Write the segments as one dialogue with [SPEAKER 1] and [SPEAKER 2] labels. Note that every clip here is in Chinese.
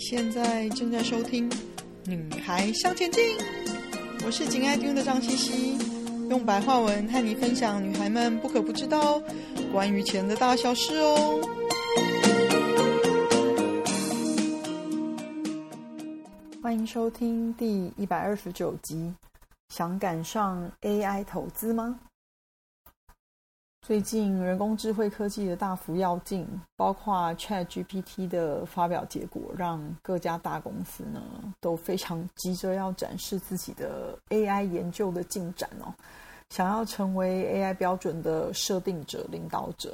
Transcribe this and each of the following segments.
[SPEAKER 1] 现在正在收听《女孩向前进》，我是紧爱听的张茜茜，用白话文和你分享女孩们不可不知道关于钱的大小事哦。欢迎收听第一百二十九集，想赶上 AI 投资吗？最近人工智慧科技的大幅跃进，包括 ChatGPT 的发表结果，让各家大公司呢都非常急着要展示自己的 AI 研究的进展哦，想要成为 AI 标准的设定者、领导者。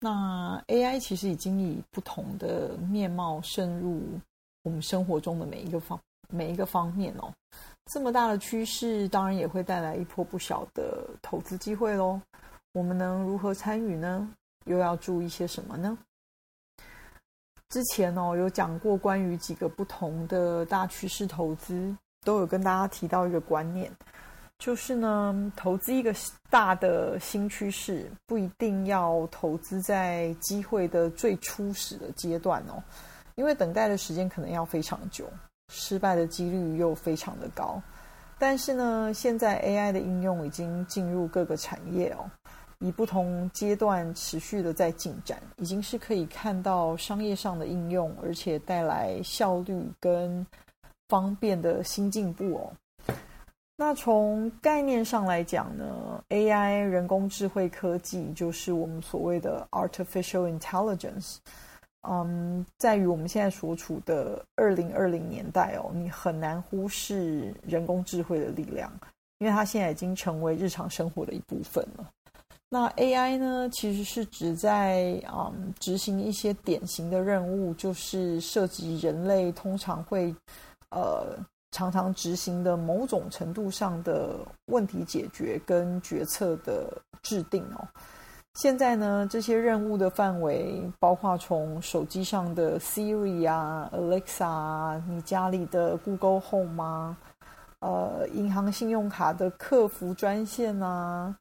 [SPEAKER 1] 那 AI 其实已经以不同的面貌渗入我们生活中的每一个方每一个方面哦。这么大的趋势，当然也会带来一波不小的投资机会喽。我们能如何参与呢？又要注意些什么呢？之前哦，有讲过关于几个不同的大趋势投资，都有跟大家提到一个观念，就是呢，投资一个大的新趋势，不一定要投资在机会的最初始的阶段哦，因为等待的时间可能要非常久，失败的几率又非常的高。但是呢，现在 AI 的应用已经进入各个产业哦。以不同阶段持续的在进展，已经是可以看到商业上的应用，而且带来效率跟方便的新进步哦。那从概念上来讲呢，AI 人工智慧科技就是我们所谓的 artificial intelligence。嗯，在于我们现在所处的二零二零年代哦，你很难忽视人工智慧的力量，因为它现在已经成为日常生活的一部分了。那 AI 呢，其实是指在嗯执行一些典型的任务，就是涉及人类通常会呃常常执行的某种程度上的问题解决跟决策的制定哦。现在呢，这些任务的范围包括从手机上的 Siri 啊、Alexa 啊，你家里的 Google Home 啊，呃，银行信用卡的客服专线啊。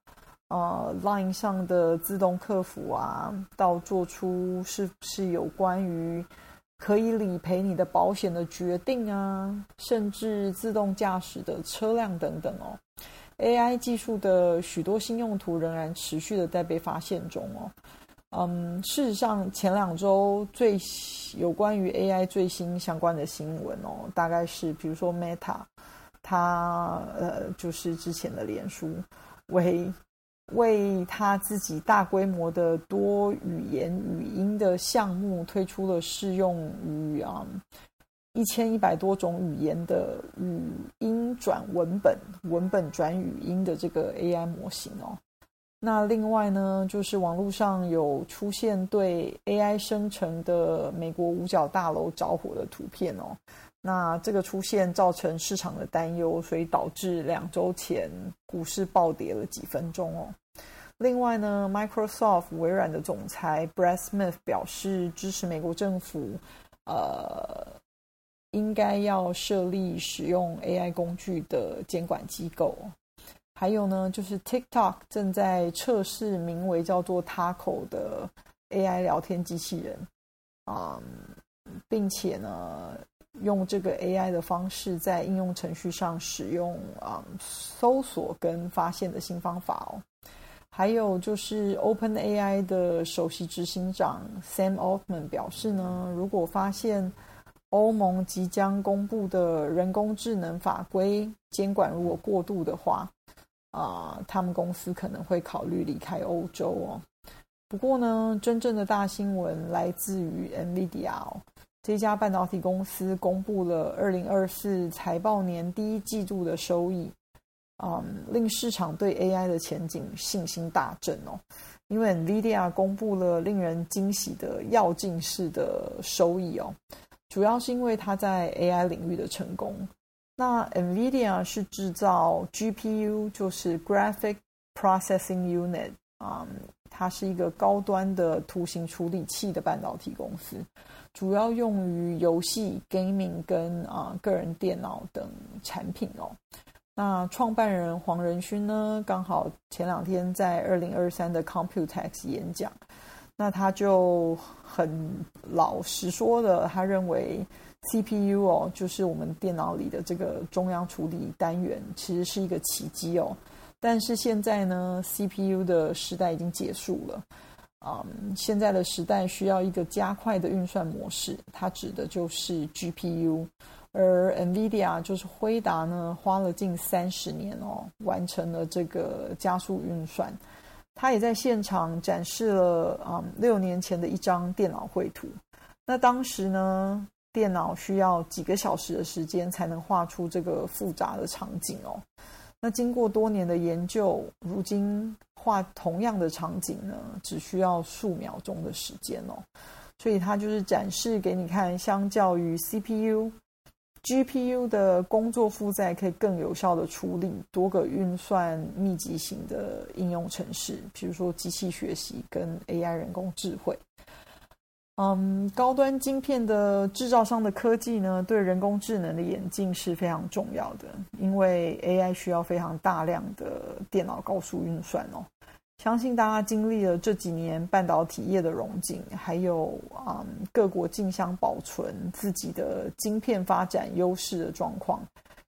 [SPEAKER 1] 呃，Line 上的自动客服啊，到做出是不是有关于可以理赔你的保险的决定啊，甚至自动驾驶的车辆等等哦。AI 技术的许多新用途仍然持续的在被发现中哦。嗯，事实上，前两周最有关于 AI 最新相关的新闻哦，大概是比如说 Meta，它呃就是之前的脸书为。为他自己大规模的多语言语音的项目推出了适用于啊一千一百多种语言的语音转文本、文本转语音的这个 AI 模型哦。那另外呢，就是网络上有出现对 AI 生成的美国五角大楼着火的图片哦。那这个出现造成市场的担忧，所以导致两周前股市暴跌了几分钟哦。另外呢，Microsoft 微软的总裁 Brad Smith 表示支持美国政府，呃，应该要设立使用 AI 工具的监管机构。还有呢，就是 TikTok 正在测试名为叫做 Taco 的 AI 聊天机器人，啊、嗯，并且呢。用这个 AI 的方式在应用程序上使用啊、搜索跟发现的新方法哦。还有就是 OpenAI 的首席执行长 Sam Altman 表示呢，如果发现欧盟即将公布的人工智能法规监管如果过度的话，啊，他们公司可能会考虑离开欧洲哦。不过呢，真正的大新闻来自于 NVIDIA。这家半导体公司公布了二零二四财报年第一季度的收益，嗯，令市场对 AI 的前景信心大振哦。因为 NVIDIA 公布了令人惊喜的要进式的收益哦，主要是因为它在 AI 领域的成功。那 NVIDIA 是制造 GPU，就是 Graphic Processing Unit，嗯，它是一个高端的图形处理器的半导体公司。主要用于游戏、gaming 跟啊、个人电脑等产品哦。那创办人黄仁勋呢，刚好前两天在二零二三的 Computex 演讲，那他就很老实说的，他认为 CPU 哦，就是我们电脑里的这个中央处理单元，其实是一个奇迹哦。但是现在呢，CPU 的时代已经结束了。嗯，现在的时代需要一个加快的运算模式，它指的就是 GPU。而 NVIDIA 就是辉达呢，花了近三十年哦，完成了这个加速运算。他也在现场展示了嗯六年前的一张电脑绘图。那当时呢，电脑需要几个小时的时间才能画出这个复杂的场景哦。那经过多年的研究，如今画同样的场景呢，只需要数秒钟的时间哦。所以它就是展示给你看，相较于 CPU、GPU 的工作负载可以更有效的处理多个运算密集型的应用程式，比如说机器学习跟 AI 人工智慧。嗯，高端晶片的制造商的科技呢，对人工智能的演进是非常重要的，因为 AI 需要非常大量的电脑高速运算哦。相信大家经历了这几年半导体业的融景，还有嗯各国竞相保存自己的晶片发展优势的状况，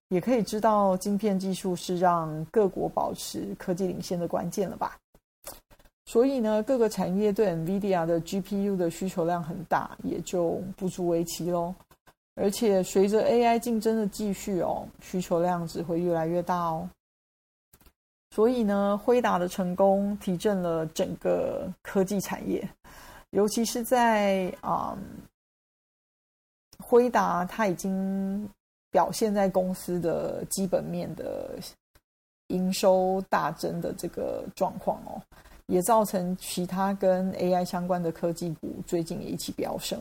[SPEAKER 1] 也可以知道晶片技术是让各国保持科技领先的关键了吧。所以呢，各个产业对 NVIDIA 的 GPU 的需求量很大，也就不足为奇喽。而且随着 AI 竞争的继续哦，需求量只会越来越大哦。所以呢，辉达的成功提振了整个科技产业，尤其是在啊、嗯，辉达它已经表现在公司的基本面的营收大增的这个状况哦。也造成其他跟 AI 相关的科技股最近也一起飙升。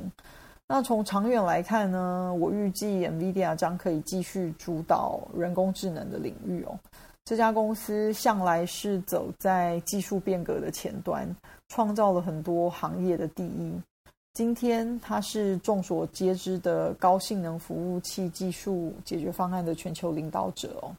[SPEAKER 1] 那从长远来看呢，我预计 NVIDIA 将可以继续主导人工智能的领域哦。这家公司向来是走在技术变革的前端，创造了很多行业的第一。今天它是众所皆知的高性能服务器技术解决方案的全球领导者哦。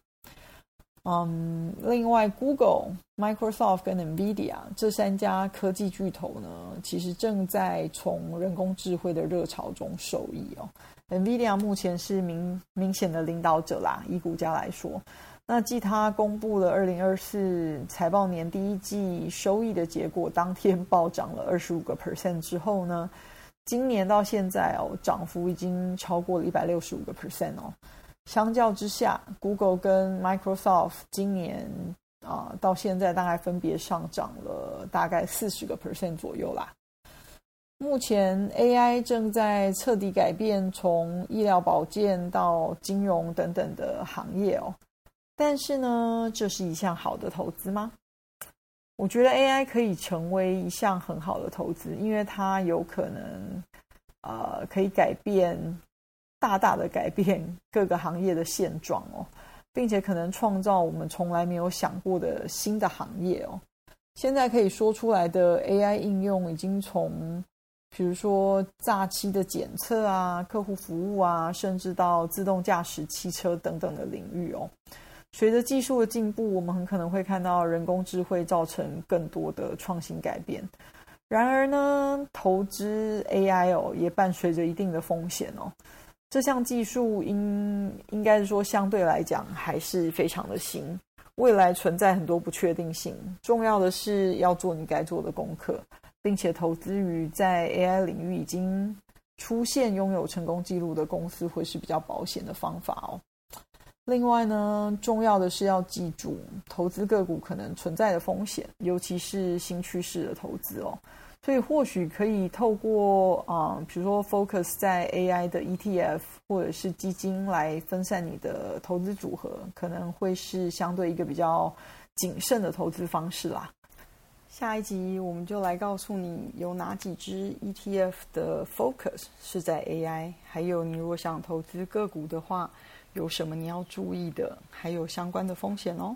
[SPEAKER 1] 嗯，另外，Google、Microsoft 跟 NVIDIA 这三家科技巨头呢，其实正在从人工智慧的热潮中受益哦。NVIDIA 目前是明明显的领导者啦，以股价来说，那继它公布了二零二四财报年第一季收益的结果，当天暴涨了二十五个 percent 之后呢，今年到现在哦，涨幅已经超过了一百六十五个 percent 哦。相较之下，Google 跟 Microsoft 今年啊、到现在大概分别上涨了大概四十个 percent 左右啦。目前 AI 正在彻底改变从医疗保健到金融等等的行业哦。但是呢，这是一项好的投资吗？我觉得 AI 可以成为一项很好的投资，因为它有可能呃可以改变。大大的改变 各个行业的现状哦，并且可能创造我们从来没有想过的新的行业哦。现在可以说出来的 AI 应用已经从，比如说诈欺的检测啊、客户服务啊，甚至到自动驾驶汽车等等的领域哦。随着技术的进步，我们很可能会看到人工智慧造成更多的创新改变。然而呢，投资 AI 哦，也伴随着一定的风险哦。这项技术应应该是说相对来讲还是非常的新，未来存在很多不确定性。重要的是要做你该做的功课，并且投资于在 AI 领域已经出现拥有成功记录的公司，会是比较保险的方法哦。另外呢，重要的是要记住，投资个股可能存在的风险，尤其是新趋势的投资哦。所以或许可以透过啊、比如说 focus 在 AI 的 ETF 或者是基金来分散你的投资组合，可能会是相对一个比较谨慎的投资方式啦。下一集我们就来告诉你有哪几只 ETF 的 focus 是在 AI，还有你如果想投资个股的话，有什么你要注意的，还有相关的风险哦。